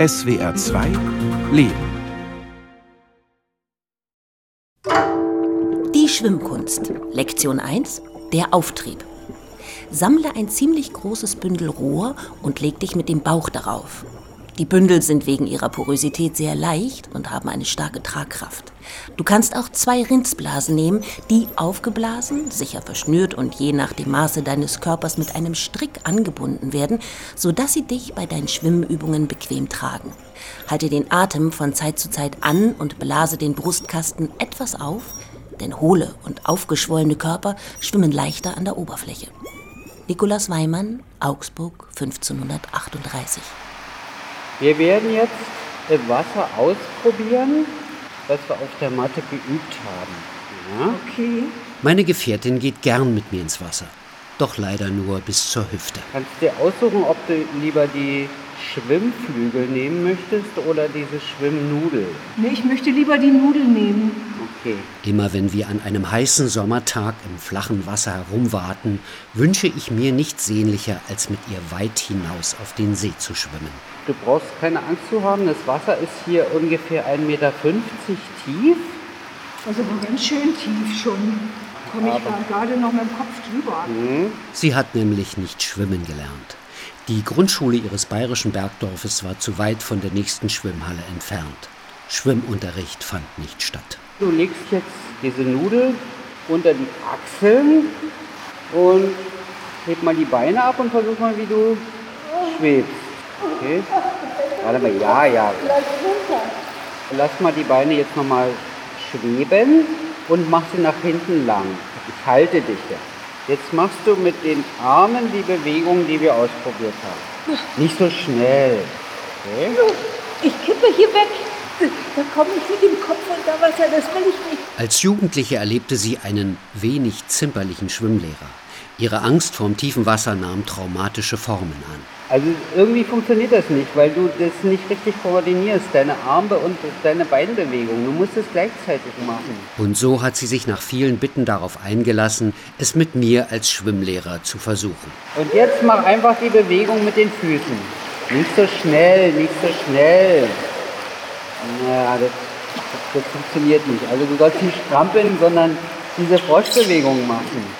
SWR 2 Leben. Die Schwimmkunst. Lektion 1. Der Auftrieb. Sammle ein ziemlich großes Bündel Rohr und leg dich mit dem Bauch darauf. Die Bündel sind wegen ihrer Porosität sehr leicht und haben eine starke Tragkraft. Du kannst auch zwei Rindsblasen nehmen, die aufgeblasen, sicher verschnürt und je nach dem Maße deines Körpers mit einem Strick angebunden werden, sodass sie dich bei deinen Schwimmübungen bequem tragen. Halte den Atem von Zeit zu Zeit an und blase den Brustkasten etwas auf, denn hohle und aufgeschwollene Körper schwimmen leichter an der Oberfläche. Nikolaus Weimann, Augsburg 1538. Wir werden jetzt im Wasser ausprobieren, was wir auf der Matte geübt haben. Ja? Okay. Meine Gefährtin geht gern mit mir ins Wasser. Doch leider nur bis zur Hüfte. Kannst du dir aussuchen, ob du lieber die Schwimmflügel nehmen möchtest oder diese Schwimmnudel? Nee, ich möchte lieber die Nudel nehmen. Okay. Immer wenn wir an einem heißen Sommertag im flachen Wasser herumwarten, wünsche ich mir nichts sehnlicher, als mit ihr weit hinaus auf den See zu schwimmen. Du brauchst keine Angst zu haben, das Wasser ist hier ungefähr 1,50 Meter tief. Also ganz schön tief schon. Komme ich da gerade noch mit dem Kopf drüber. Sie hat nämlich nicht schwimmen gelernt. Die Grundschule ihres bayerischen Bergdorfes war zu weit von der nächsten Schwimmhalle entfernt. Schwimmunterricht fand nicht statt. Du legst jetzt diese Nudel unter die Achseln und heb mal die Beine ab und versuch mal, wie du schwebst. Okay? Warte mal, ja, ja. Lass mal die Beine jetzt nochmal schweben und mach sie nach hinten lang. Ich halte dich jetzt. Jetzt machst du mit den Armen die Bewegung, die wir ausprobiert haben. Nicht so schnell. Okay? Ich kippe hier weg. Da komme ich mit dem Kopf unter Wasser, das will ich nicht. Als Jugendliche erlebte sie einen wenig zimperlichen Schwimmlehrer. Ihre Angst vorm tiefen Wasser nahm traumatische Formen an. Also irgendwie funktioniert das nicht, weil du das nicht richtig koordinierst, deine Arme und deine Beinbewegung. Du musst es gleichzeitig machen. Und so hat sie sich nach vielen Bitten darauf eingelassen, es mit mir als Schwimmlehrer zu versuchen. Und jetzt mach einfach die Bewegung mit den Füßen. Nicht so schnell, nicht so schnell. Naja, das, das funktioniert nicht. Also du sollst nicht strampeln, sondern diese Froschbewegung machen.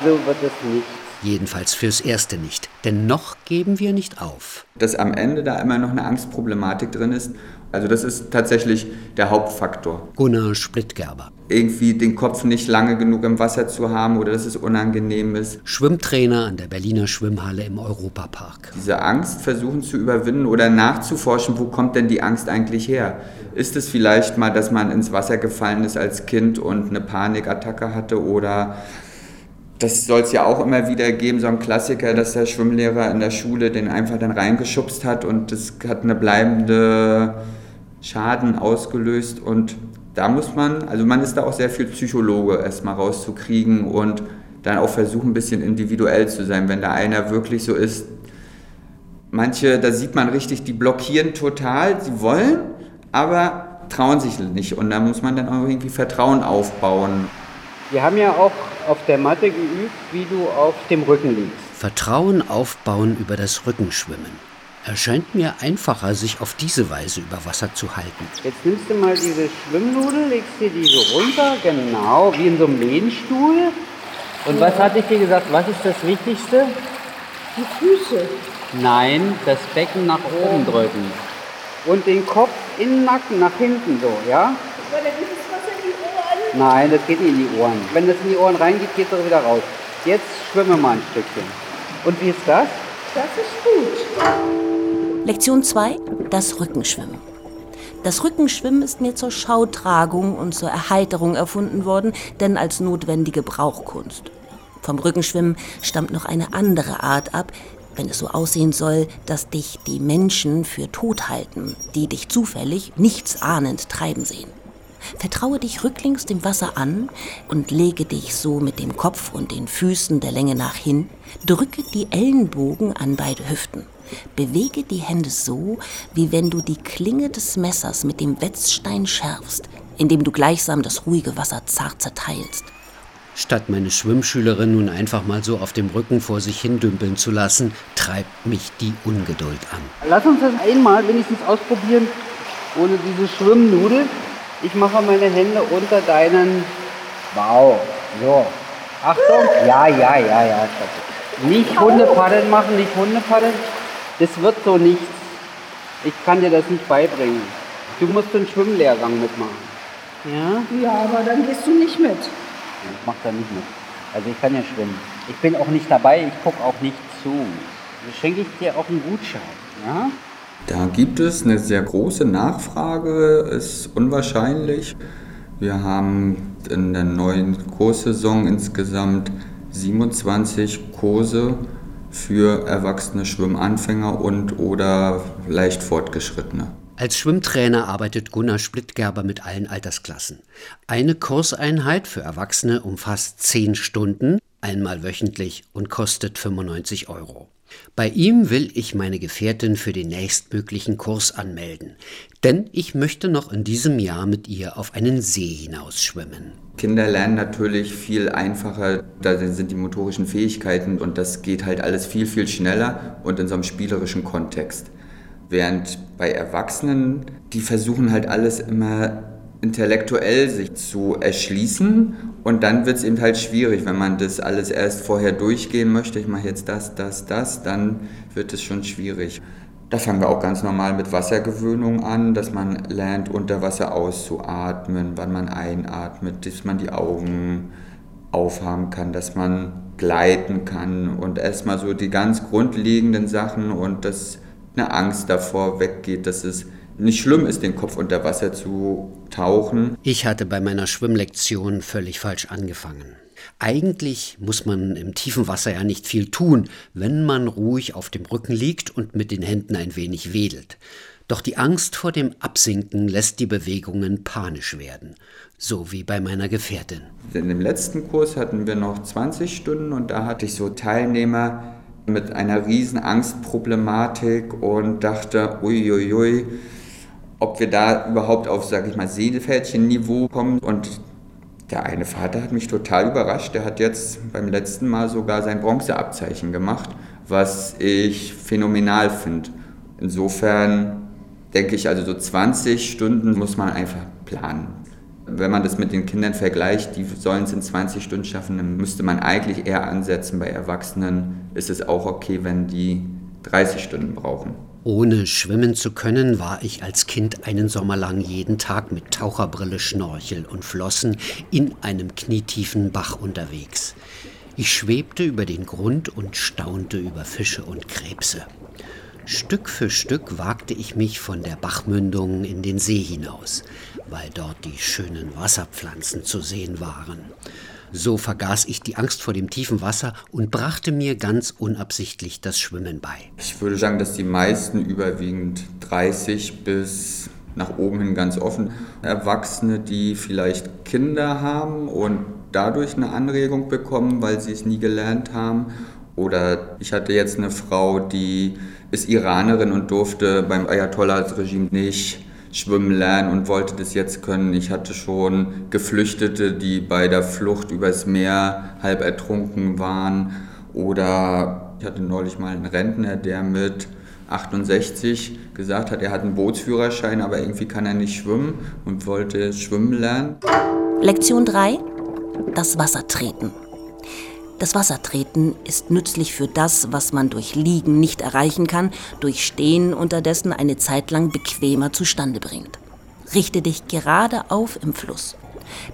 So wird es nicht. Jedenfalls fürs Erste nicht. Denn noch geben wir nicht auf. dass am Ende da immer noch eine Angstproblematik drin ist. Also das ist tatsächlich der Hauptfaktor. Gunnar Splittgerber, Irgendwie den Kopf nicht lange genug im Wasser zu haben oder dass es unangenehm ist. Schwimmtrainer an der Berliner Schwimmhalle im Europapark. Diese Angst versuchen zu überwinden oder nachzuforschen, wo kommt denn die Angst eigentlich her? Ist es vielleicht mal, dass man ins Wasser gefallen ist als Kind und eine Panikattacke hatte oder das soll es ja auch immer wieder geben, so ein Klassiker, dass der Schwimmlehrer in der Schule den einfach dann reingeschubst hat und das hat eine bleibende Schaden ausgelöst und da muss man, also man ist da auch sehr viel Psychologe erstmal rauszukriegen und dann auch versuchen, ein bisschen individuell zu sein, wenn da einer wirklich so ist. Manche, da sieht man richtig, die blockieren total, sie wollen, aber trauen sich nicht und da muss man dann auch irgendwie Vertrauen aufbauen. Wir haben ja auch auf der Matte geübt, wie du auf dem Rücken liegst. Vertrauen aufbauen über das Rückenschwimmen. Erscheint mir einfacher, sich auf diese Weise über Wasser zu halten. Jetzt nimmst du mal diese Schwimmnudel, legst dir die so runter, genau, wie in so einem Lehnstuhl. Und was hatte ich dir gesagt, was ist das Wichtigste? Die Füße. Nein, das Becken nach oben drücken. Und den Kopf in den Nacken nach hinten so, ja? Weil da geht das Wasser in die Ohren. Nein, das geht nicht in die Ohren. Wenn das in die Ohren reingeht, geht es auch wieder raus. Jetzt schwimmen wir mal ein Stückchen. Und wie ist das? Das ist gut. Lektion 2. Das Rückenschwimmen. Das Rückenschwimmen ist mir zur Schautragung und zur Erheiterung erfunden worden, denn als notwendige Brauchkunst. Vom Rückenschwimmen stammt noch eine andere Art ab, wenn es so aussehen soll, dass dich die Menschen für tot halten, die dich zufällig, nichts ahnend treiben sehen. Vertraue dich rücklings dem Wasser an und lege dich so mit dem Kopf und den Füßen der Länge nach hin. Drücke die Ellenbogen an beide Hüften. Bewege die Hände so, wie wenn du die Klinge des Messers mit dem Wetzstein schärfst, indem du gleichsam das ruhige Wasser zart zerteilst. Statt meine Schwimmschülerin nun einfach mal so auf dem Rücken vor sich hin dümpeln zu lassen, treibt mich die Ungeduld an. Lass uns das einmal wenigstens ausprobieren, ohne diese Schwimmnudel. Ich mache meine Hände unter deinen Bauch. So. Achtung. Ja, ja, ja, ja. Nicht Hundepaddeln machen, nicht Hundepaddeln. Das wird so nichts. Ich kann dir das nicht beibringen. Du musst einen Schwimmlehrgang mitmachen. Ja? Ja, aber dann gehst du nicht mit. Ich mach da nicht mit. Also ich kann ja schwimmen. Ich bin auch nicht dabei, ich gucke auch nicht zu. Schenke ich dir auch einen Gutschein. Ja? Da gibt es eine sehr große Nachfrage, ist unwahrscheinlich. Wir haben in der neuen Kurssaison insgesamt 27 Kurse für erwachsene Schwimmanfänger und oder leicht Fortgeschrittene. Als Schwimmtrainer arbeitet Gunnar Splittgerber mit allen Altersklassen. Eine Kurseinheit für Erwachsene umfasst zehn Stunden, einmal wöchentlich und kostet 95 Euro. Bei ihm will ich meine Gefährtin für den nächstmöglichen Kurs anmelden, denn ich möchte noch in diesem Jahr mit ihr auf einen See hinausschwimmen. Kinder lernen natürlich viel einfacher, da sind die motorischen Fähigkeiten und das geht halt alles viel, viel schneller und in so einem spielerischen Kontext. Während bei Erwachsenen, die versuchen halt alles immer intellektuell sich zu erschließen und dann wird es eben halt schwierig, wenn man das alles erst vorher durchgehen möchte. Ich mache jetzt das, das, das, dann wird es schon schwierig. Da fangen wir auch ganz normal mit Wassergewöhnung an, dass man lernt, unter Wasser auszuatmen, wann man einatmet, dass man die Augen aufhaben kann, dass man gleiten kann und erstmal so die ganz grundlegenden Sachen und das eine Angst davor weggeht, dass es nicht schlimm ist, den Kopf unter Wasser zu tauchen. Ich hatte bei meiner Schwimmlektion völlig falsch angefangen. Eigentlich muss man im tiefen Wasser ja nicht viel tun, wenn man ruhig auf dem Rücken liegt und mit den Händen ein wenig wedelt. Doch die Angst vor dem Absinken lässt die Bewegungen panisch werden, so wie bei meiner Gefährtin. In dem letzten Kurs hatten wir noch 20 Stunden und da hatte ich so Teilnehmer, mit einer riesen Angstproblematik und dachte, uiuiui, ob wir da überhaupt auf, sag ich mal, Seelfältchen-Niveau kommen. Und der eine Vater hat mich total überrascht. Der hat jetzt beim letzten Mal sogar sein Bronzeabzeichen gemacht, was ich phänomenal finde. Insofern denke ich, also so 20 Stunden muss man einfach planen. Wenn man das mit den Kindern vergleicht, die sollen es in 20 Stunden schaffen, dann müsste man eigentlich eher ansetzen. Bei Erwachsenen ist es auch okay, wenn die 30 Stunden brauchen. Ohne schwimmen zu können, war ich als Kind einen Sommer lang jeden Tag mit Taucherbrille, Schnorchel und Flossen in einem knietiefen Bach unterwegs. Ich schwebte über den Grund und staunte über Fische und Krebse. Stück für Stück wagte ich mich von der Bachmündung in den See hinaus, weil dort die schönen Wasserpflanzen zu sehen waren. So vergaß ich die Angst vor dem tiefen Wasser und brachte mir ganz unabsichtlich das Schwimmen bei. Ich würde sagen, dass die meisten überwiegend 30 bis nach oben hin ganz offen. Erwachsene, die vielleicht Kinder haben und dadurch eine Anregung bekommen, weil sie es nie gelernt haben. Oder ich hatte jetzt eine Frau, die ist Iranerin und durfte beim Ayatollah-Regime nicht schwimmen lernen und wollte das jetzt können. Ich hatte schon Geflüchtete, die bei der Flucht übers Meer halb ertrunken waren. Oder ich hatte neulich mal einen Rentner, der mit 68 gesagt hat, er hat einen Bootsführerschein, aber irgendwie kann er nicht schwimmen und wollte schwimmen lernen. Lektion 3. Das Wasser treten. Das Wassertreten ist nützlich für das, was man durch Liegen nicht erreichen kann, durch Stehen unterdessen eine Zeit lang bequemer zustande bringt. Richte dich gerade auf im Fluss.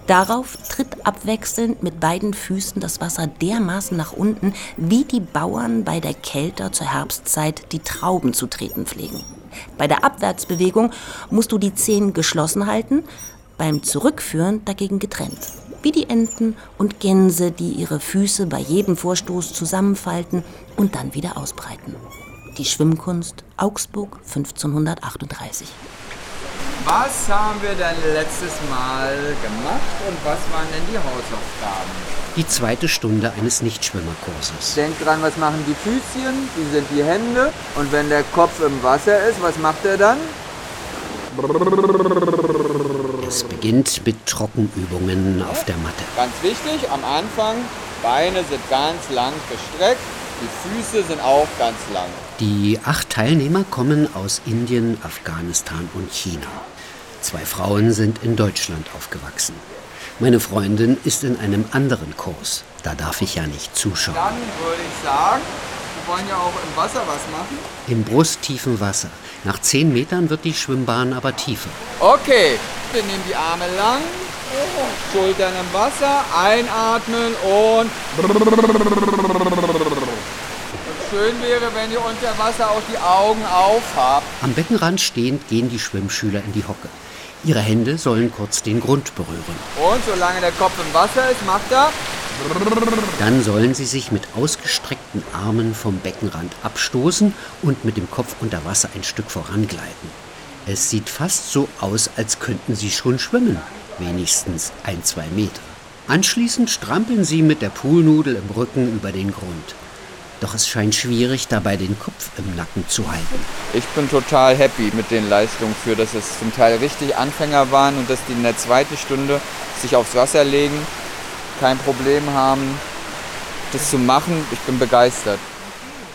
Darauf tritt abwechselnd mit beiden Füßen das Wasser dermaßen nach unten, wie die Bauern bei der Kälte zur Herbstzeit die Trauben zu treten pflegen. Bei der Abwärtsbewegung musst du die Zehen geschlossen halten, beim Zurückführen dagegen getrennt wie die Enten und Gänse, die ihre Füße bei jedem Vorstoß zusammenfalten und dann wieder ausbreiten. Die Schwimmkunst Augsburg 1538. Was haben wir denn letztes Mal gemacht und was waren denn die Hausaufgaben? Die zweite Stunde eines Nichtschwimmerkurses. Denk dran, was machen die Füßchen? Die sind die Hände. Und wenn der Kopf im Wasser ist, was macht er dann? Es beginnt mit Trockenübungen auf der Matte. Ganz wichtig, am Anfang, Beine sind ganz lang gestreckt, die Füße sind auch ganz lang. Die acht Teilnehmer kommen aus Indien, Afghanistan und China. Zwei Frauen sind in Deutschland aufgewachsen. Meine Freundin ist in einem anderen Kurs. Da darf ich ja nicht zuschauen. Dann würde ich sagen, wir wollen ja auch im Wasser was machen. Im brusttiefen Wasser. Nach zehn Metern wird die Schwimmbahn aber tiefer. Okay, wir nehmen die Arme lang, Schultern im Wasser, einatmen und. Schön wäre, wenn ihr unter Wasser auch die Augen aufhabt. Am Beckenrand stehend gehen die Schwimmschüler in die Hocke. Ihre Hände sollen kurz den Grund berühren. Und solange der Kopf im Wasser ist, macht er. Dann sollen sie sich mit ausgestreckten Armen vom Beckenrand abstoßen und mit dem Kopf unter Wasser ein Stück vorangleiten. Es sieht fast so aus, als könnten sie schon schwimmen, wenigstens ein, zwei Meter. Anschließend strampeln sie mit der Poolnudel im Rücken über den Grund. Doch es scheint schwierig, dabei den Kopf im Nacken zu halten. Ich bin total happy mit den Leistungen für, dass es zum Teil richtig Anfänger waren und dass die in der zweiten Stunde sich aufs Wasser legen, kein Problem haben, das zu machen. Ich bin begeistert.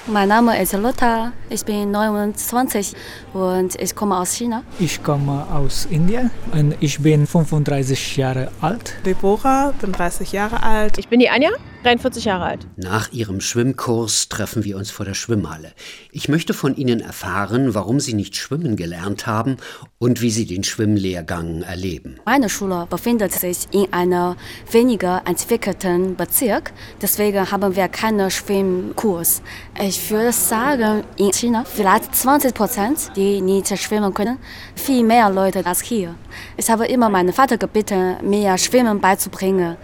Mein Name ist Lotta, ich bin 29 und ich komme aus China. Ich komme aus Indien und ich bin 35 Jahre alt. Deborah, bin 30 Jahre alt. Ich bin die Anja, 43 Jahre alt. Nach ihrem Schwimmkurs treffen wir uns vor der Schwimmhalle. Ich möchte von Ihnen erfahren, warum Sie nicht schwimmen gelernt haben und wie Sie den Schwimmlehrgang erleben. Meine Schule befindet sich in einem weniger entwickelten Bezirk, deswegen haben wir keinen Schwimmkurs. Ich würde sagen, in China vielleicht 20 Prozent, die nicht schwimmen können, viel mehr Leute als hier. Ich habe immer meinen Vater gebeten, mir Schwimmen beizubringen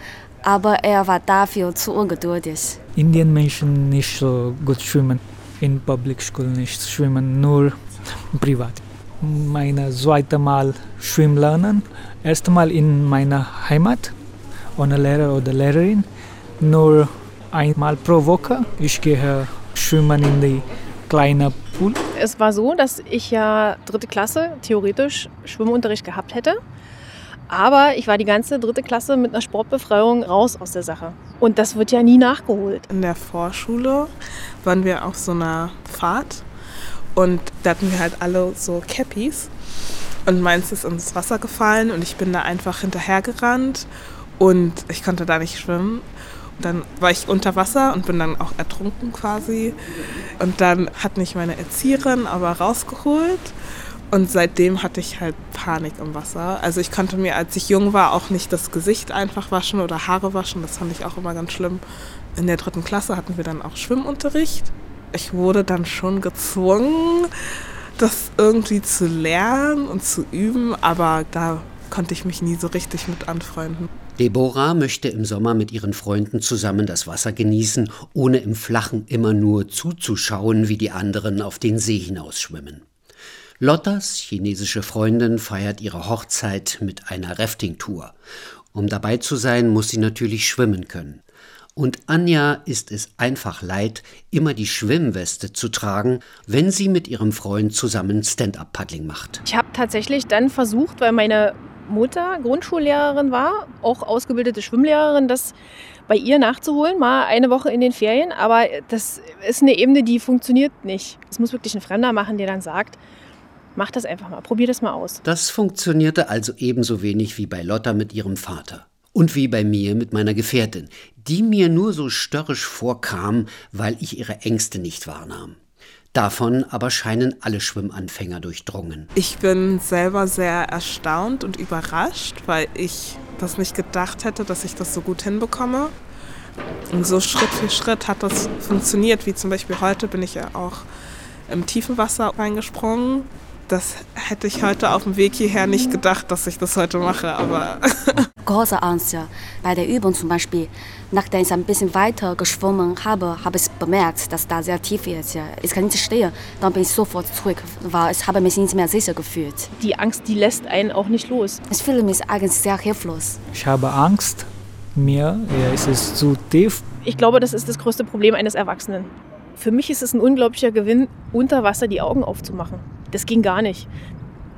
aber er war dafür zu ungeduldig. Indienmenschen nicht so gut schwimmen. In Public School nicht schwimmen, nur privat. Meine zweite Mal schwimmen lernen. Erste Mal in meiner Heimat, ohne Lehrer oder Lehrerin. Nur einmal pro Woche. Ich gehe schwimmen in die kleine Pool. Es war so, dass ich ja dritte Klasse theoretisch Schwimmunterricht gehabt hätte. Aber ich war die ganze dritte Klasse mit einer Sportbefreiung raus aus der Sache. Und das wird ja nie nachgeholt. In der Vorschule waren wir auf so einer Fahrt und da hatten wir halt alle so Cappies. Und meins ist ins Wasser gefallen und ich bin da einfach hinterhergerannt und ich konnte da nicht schwimmen. Dann war ich unter Wasser und bin dann auch ertrunken quasi. Und dann hat mich meine Erzieherin aber rausgeholt und seitdem hatte ich halt Panik im Wasser. Also ich konnte mir, als ich jung war, auch nicht das Gesicht einfach waschen oder Haare waschen. Das fand ich auch immer ganz schlimm. In der dritten Klasse hatten wir dann auch Schwimmunterricht. Ich wurde dann schon gezwungen, das irgendwie zu lernen und zu üben, aber da konnte ich mich nie so richtig mit anfreunden. Deborah möchte im Sommer mit ihren Freunden zusammen das Wasser genießen, ohne im Flachen immer nur zuzuschauen, wie die anderen auf den See hinausschwimmen. Lottas chinesische Freundin feiert ihre Hochzeit mit einer Rafting-Tour. Um dabei zu sein, muss sie natürlich schwimmen können. Und Anja ist es einfach leid, immer die Schwimmweste zu tragen, wenn sie mit ihrem Freund zusammen Stand-up-Paddling macht. Ich habe tatsächlich dann versucht, weil meine Mutter Grundschullehrerin war, auch ausgebildete Schwimmlehrerin, das bei ihr nachzuholen, mal eine Woche in den Ferien. Aber das ist eine Ebene, die funktioniert nicht. Es muss wirklich ein Fremder machen, der dann sagt, Mach das einfach mal, probier das mal aus. Das funktionierte also ebenso wenig wie bei Lotta mit ihrem Vater. Und wie bei mir mit meiner Gefährtin, die mir nur so störrisch vorkam, weil ich ihre Ängste nicht wahrnahm. Davon aber scheinen alle Schwimmanfänger durchdrungen. Ich bin selber sehr erstaunt und überrascht, weil ich das nicht gedacht hätte, dass ich das so gut hinbekomme. Und so Schritt für Schritt hat das funktioniert, wie zum Beispiel heute bin ich ja auch im tiefen Wasser reingesprungen das hätte ich heute auf dem Weg hierher nicht gedacht, dass ich das heute mache, aber. Große Angst, ja. Bei der Übung zum Beispiel, nachdem ich ein bisschen weiter geschwommen habe, habe ich bemerkt, dass da sehr tief ist. Ja. Ich kann nicht stehen. Dann bin ich sofort zurück, weil ich habe mich nicht mehr sicher gefühlt. Die Angst, die lässt einen auch nicht los. Ich fühle mich eigentlich sehr hilflos. Ich habe Angst. Mir ja, es ist zu tief. Ich glaube, das ist das größte Problem eines Erwachsenen. Für mich ist es ein unglaublicher Gewinn, unter Wasser die Augen aufzumachen. Das ging gar nicht.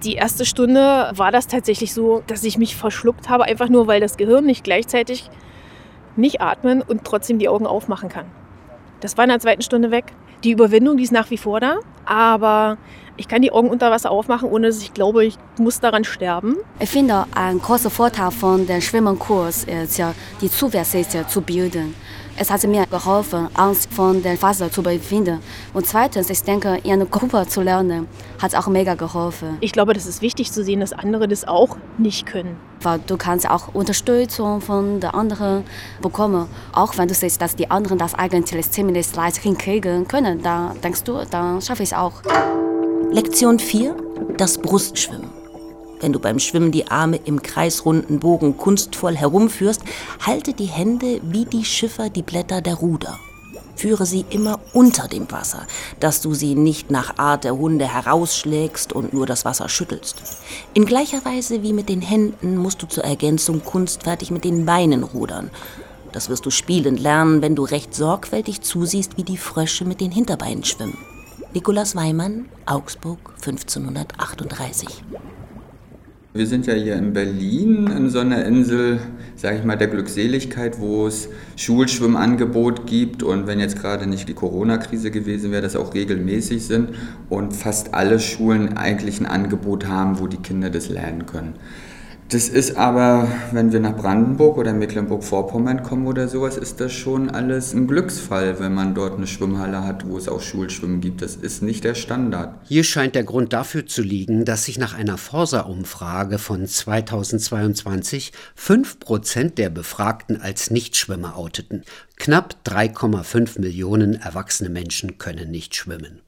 Die erste Stunde war das tatsächlich so, dass ich mich verschluckt habe, einfach nur weil das Gehirn nicht gleichzeitig nicht atmen und trotzdem die Augen aufmachen kann. Das war in der zweiten Stunde weg. Die Überwindung, die ist nach wie vor da, aber ich kann die Augen unter Wasser aufmachen, ohne dass ich glaube, ich muss daran sterben. Ich finde, ein großer Vorteil von dem Schwimmenkurs ist ja, die Zuversicht zu bilden. Es hat mir geholfen, Angst vor dem Wasser zu überwinden. Und zweitens, ich denke, in einer Gruppe zu lernen, hat auch mega geholfen. Ich glaube, das ist wichtig zu sehen, dass andere das auch nicht können. Weil du kannst auch Unterstützung von den anderen bekommen. Auch wenn du siehst, dass die anderen das eigentlich ziemlich leicht hinkriegen können, dann denkst du, dann schaffe ich es auch. Lektion 4. Das Brustschwimmen. Wenn du beim Schwimmen die Arme im kreisrunden Bogen kunstvoll herumführst, halte die Hände wie die Schiffer die Blätter der Ruder. Führe sie immer unter dem Wasser, dass du sie nicht nach Art der Hunde herausschlägst und nur das Wasser schüttelst. In gleicher Weise wie mit den Händen musst du zur Ergänzung kunstfertig mit den Beinen rudern. Das wirst du spielend lernen, wenn du recht sorgfältig zusiehst, wie die Frösche mit den Hinterbeinen schwimmen. Nikolaus Weimann, Augsburg 1538. Wir sind ja hier in Berlin in so einer Insel, sage ich mal, der Glückseligkeit, wo es Schulschwimmangebot gibt und wenn jetzt gerade nicht die Corona-Krise gewesen wäre, das auch regelmäßig sind und fast alle Schulen eigentlich ein Angebot haben, wo die Kinder das lernen können. Das ist aber, wenn wir nach Brandenburg oder Mecklenburg-Vorpommern kommen oder sowas, ist das schon alles ein Glücksfall, wenn man dort eine Schwimmhalle hat, wo es auch Schulschwimmen gibt. Das ist nicht der Standard. Hier scheint der Grund dafür zu liegen, dass sich nach einer Forsa-Umfrage von 2022 5 Prozent der Befragten als Nichtschwimmer outeten. Knapp 3,5 Millionen erwachsene Menschen können nicht schwimmen.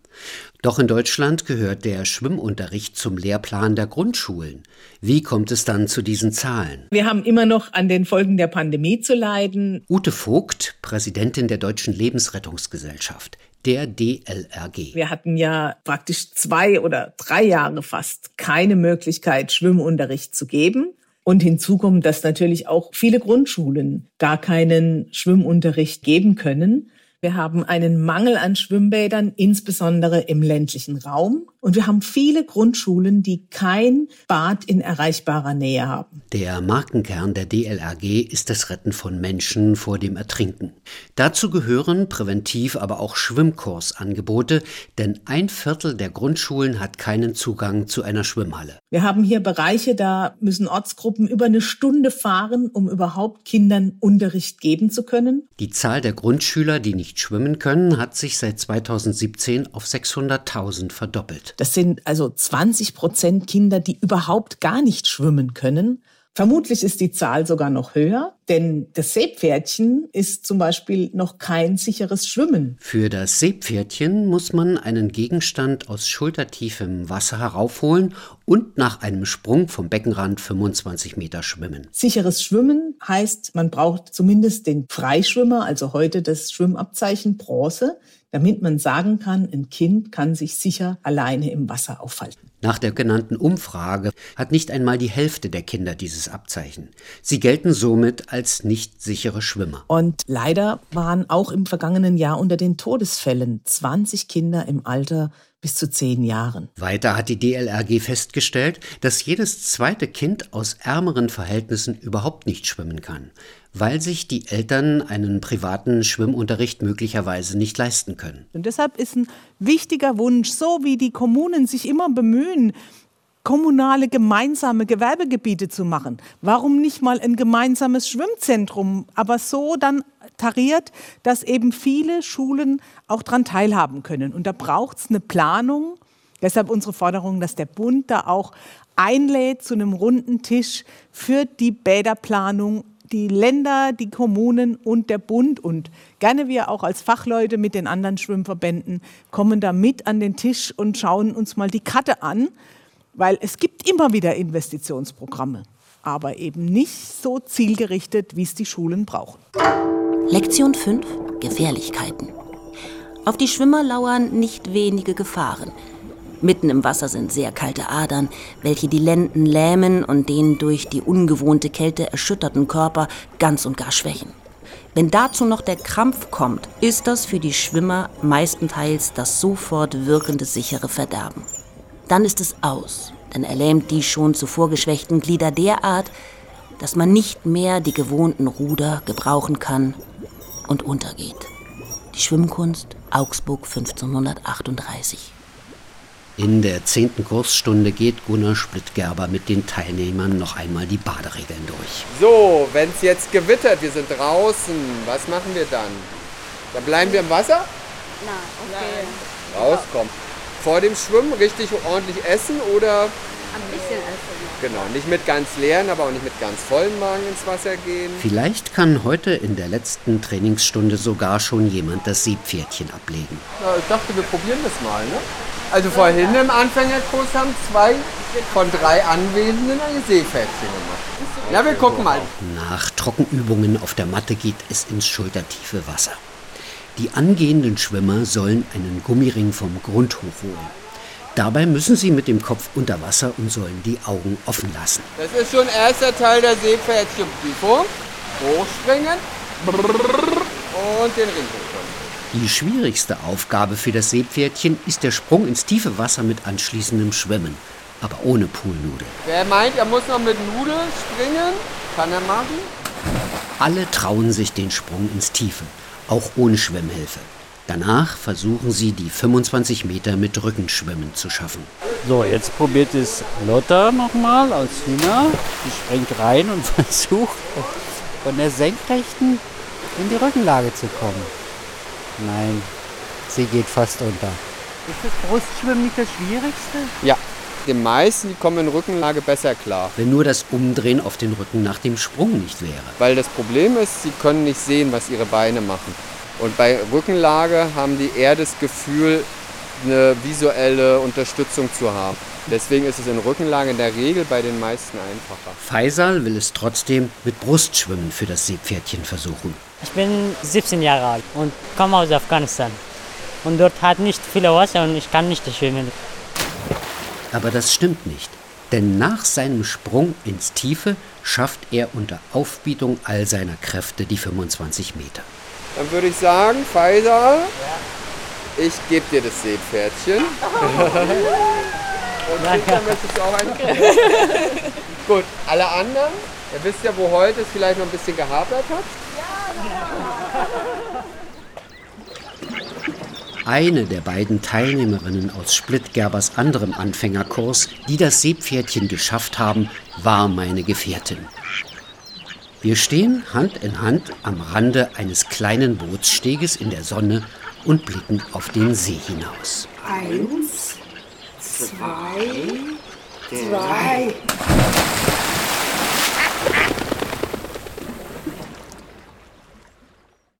Doch in Deutschland gehört der Schwimmunterricht zum Lehrplan der Grundschulen. Wie kommt es dann zu diesen Zahlen? Wir haben immer noch an den Folgen der Pandemie zu leiden. Ute Vogt, Präsidentin der Deutschen Lebensrettungsgesellschaft, der DLRG. Wir hatten ja praktisch zwei oder drei Jahre fast keine Möglichkeit, Schwimmunterricht zu geben. Und hinzu kommt, dass natürlich auch viele Grundschulen gar keinen Schwimmunterricht geben können. Wir haben einen Mangel an Schwimmbädern, insbesondere im ländlichen Raum. Und wir haben viele Grundschulen, die kein Bad in erreichbarer Nähe haben. Der Markenkern der DLRG ist das Retten von Menschen vor dem Ertrinken. Dazu gehören präventiv aber auch Schwimmkursangebote, denn ein Viertel der Grundschulen hat keinen Zugang zu einer Schwimmhalle. Wir haben hier Bereiche, da müssen Ortsgruppen über eine Stunde fahren, um überhaupt Kindern Unterricht geben zu können. Die Zahl der Grundschüler, die nicht schwimmen können, hat sich seit 2017 auf 600.000 verdoppelt. Das sind also 20 Prozent Kinder, die überhaupt gar nicht schwimmen können. Vermutlich ist die Zahl sogar noch höher, denn das Seepferdchen ist zum Beispiel noch kein sicheres Schwimmen. Für das Seepferdchen muss man einen Gegenstand aus schultertiefem Wasser heraufholen und nach einem Sprung vom Beckenrand 25 Meter schwimmen. Sicheres Schwimmen heißt, man braucht zumindest den Freischwimmer, also heute das Schwimmabzeichen Bronze damit man sagen kann, ein Kind kann sich sicher alleine im Wasser aufhalten. Nach der genannten Umfrage hat nicht einmal die Hälfte der Kinder dieses Abzeichen. Sie gelten somit als nicht sichere Schwimmer. Und leider waren auch im vergangenen Jahr unter den Todesfällen 20 Kinder im Alter bis zu zehn Jahren. Weiter hat die DLRG festgestellt, dass jedes zweite Kind aus ärmeren Verhältnissen überhaupt nicht schwimmen kann weil sich die Eltern einen privaten Schwimmunterricht möglicherweise nicht leisten können. Und deshalb ist ein wichtiger Wunsch, so wie die Kommunen sich immer bemühen, kommunale gemeinsame Gewerbegebiete zu machen. Warum nicht mal ein gemeinsames Schwimmzentrum, aber so dann tariert, dass eben viele Schulen auch daran teilhaben können. Und da braucht es eine Planung. Deshalb unsere Forderung, dass der Bund da auch einlädt zu einem runden Tisch für die Bäderplanung die Länder, die Kommunen und der Bund und gerne wir auch als Fachleute mit den anderen Schwimmverbänden kommen da mit an den Tisch und schauen uns mal die Karte an, weil es gibt immer wieder Investitionsprogramme, aber eben nicht so zielgerichtet, wie es die Schulen brauchen. Lektion 5. Gefährlichkeiten. Auf die Schwimmer lauern nicht wenige Gefahren. Mitten im Wasser sind sehr kalte Adern, welche die Lenden lähmen und den durch die ungewohnte Kälte erschütterten Körper ganz und gar schwächen. Wenn dazu noch der Krampf kommt, ist das für die Schwimmer meistenteils das sofort wirkende sichere Verderben. Dann ist es aus, Dann erlähmt die schon zuvor geschwächten Glieder derart, dass man nicht mehr die gewohnten Ruder gebrauchen kann und untergeht. Die Schwimmkunst Augsburg 1538. In der zehnten Kursstunde geht Gunnar Splittgerber mit den Teilnehmern noch einmal die Baderegeln durch. So, wenn es jetzt gewittert, wir sind draußen, was machen wir dann? Dann bleiben wir im Wasser? Nein, okay. Rauskommen. Vor dem Schwimmen richtig ordentlich essen oder Ein bisschen essen. genau, nicht mit ganz leeren, aber auch nicht mit ganz vollen Magen ins Wasser gehen. Vielleicht kann heute in der letzten Trainingsstunde sogar schon jemand das Seepferdchen ablegen. Ja, ich dachte, wir probieren das mal, ne? Also vorhin im Anfängerkurs haben zwei von drei Anwesenden ein Seepferdchen gemacht. Ja, wir gucken mal. Nach Trockenübungen auf der Matte geht es ins schultertiefe Wasser. Die angehenden Schwimmer sollen einen Gummiring vom Grund hochholen. Dabei müssen sie mit dem Kopf unter Wasser und sollen die Augen offen lassen. Das ist schon erster Teil der Seepferdchenprüfung. Hochspringen und den Ring hochspringen. Die schwierigste Aufgabe für das Seepferdchen ist der Sprung ins tiefe Wasser mit anschließendem Schwimmen, aber ohne Poolnudel. Wer meint, er muss noch mit Nudeln springen, kann er machen. Alle trauen sich den Sprung ins Tiefe, auch ohne Schwimmhilfe. Danach versuchen sie, die 25 Meter mit Rückenschwimmen zu schaffen. So, jetzt probiert es Lotta nochmal aus China. Die springt rein und versucht, von der Senkrechten in die Rückenlage zu kommen. Nein, sie geht fast unter. Ist das Brustschwimmen nicht das Schwierigste? Ja, die meisten die kommen in Rückenlage besser klar. Wenn nur das Umdrehen auf den Rücken nach dem Sprung nicht wäre. Weil das Problem ist, sie können nicht sehen, was ihre Beine machen. Und bei Rückenlage haben die eher das Gefühl, eine visuelle Unterstützung zu haben. Deswegen ist es in Rückenlage in der Regel bei den meisten einfacher. Faisal will es trotzdem mit Brustschwimmen für das Seepferdchen versuchen. Ich bin 17 Jahre alt und komme aus Afghanistan. Und dort hat nicht viel Wasser und ich kann nicht schwimmen. Aber das stimmt nicht. Denn nach seinem Sprung ins Tiefe schafft er unter Aufbietung all seiner Kräfte die 25 Meter. Dann würde ich sagen, Faisal, ich gebe dir das Seepferdchen. Und Peter, möchtest du auch einen? Gut, alle anderen, ihr wisst ja, wo heute es vielleicht noch ein bisschen gehapert hat. Eine der beiden Teilnehmerinnen aus Splittgerbers anderem Anfängerkurs, die das Seepferdchen geschafft haben, war meine Gefährtin. Wir stehen Hand in Hand am Rande eines kleinen Bootssteges in der Sonne und blicken auf den See hinaus. Eins, zwei, drei.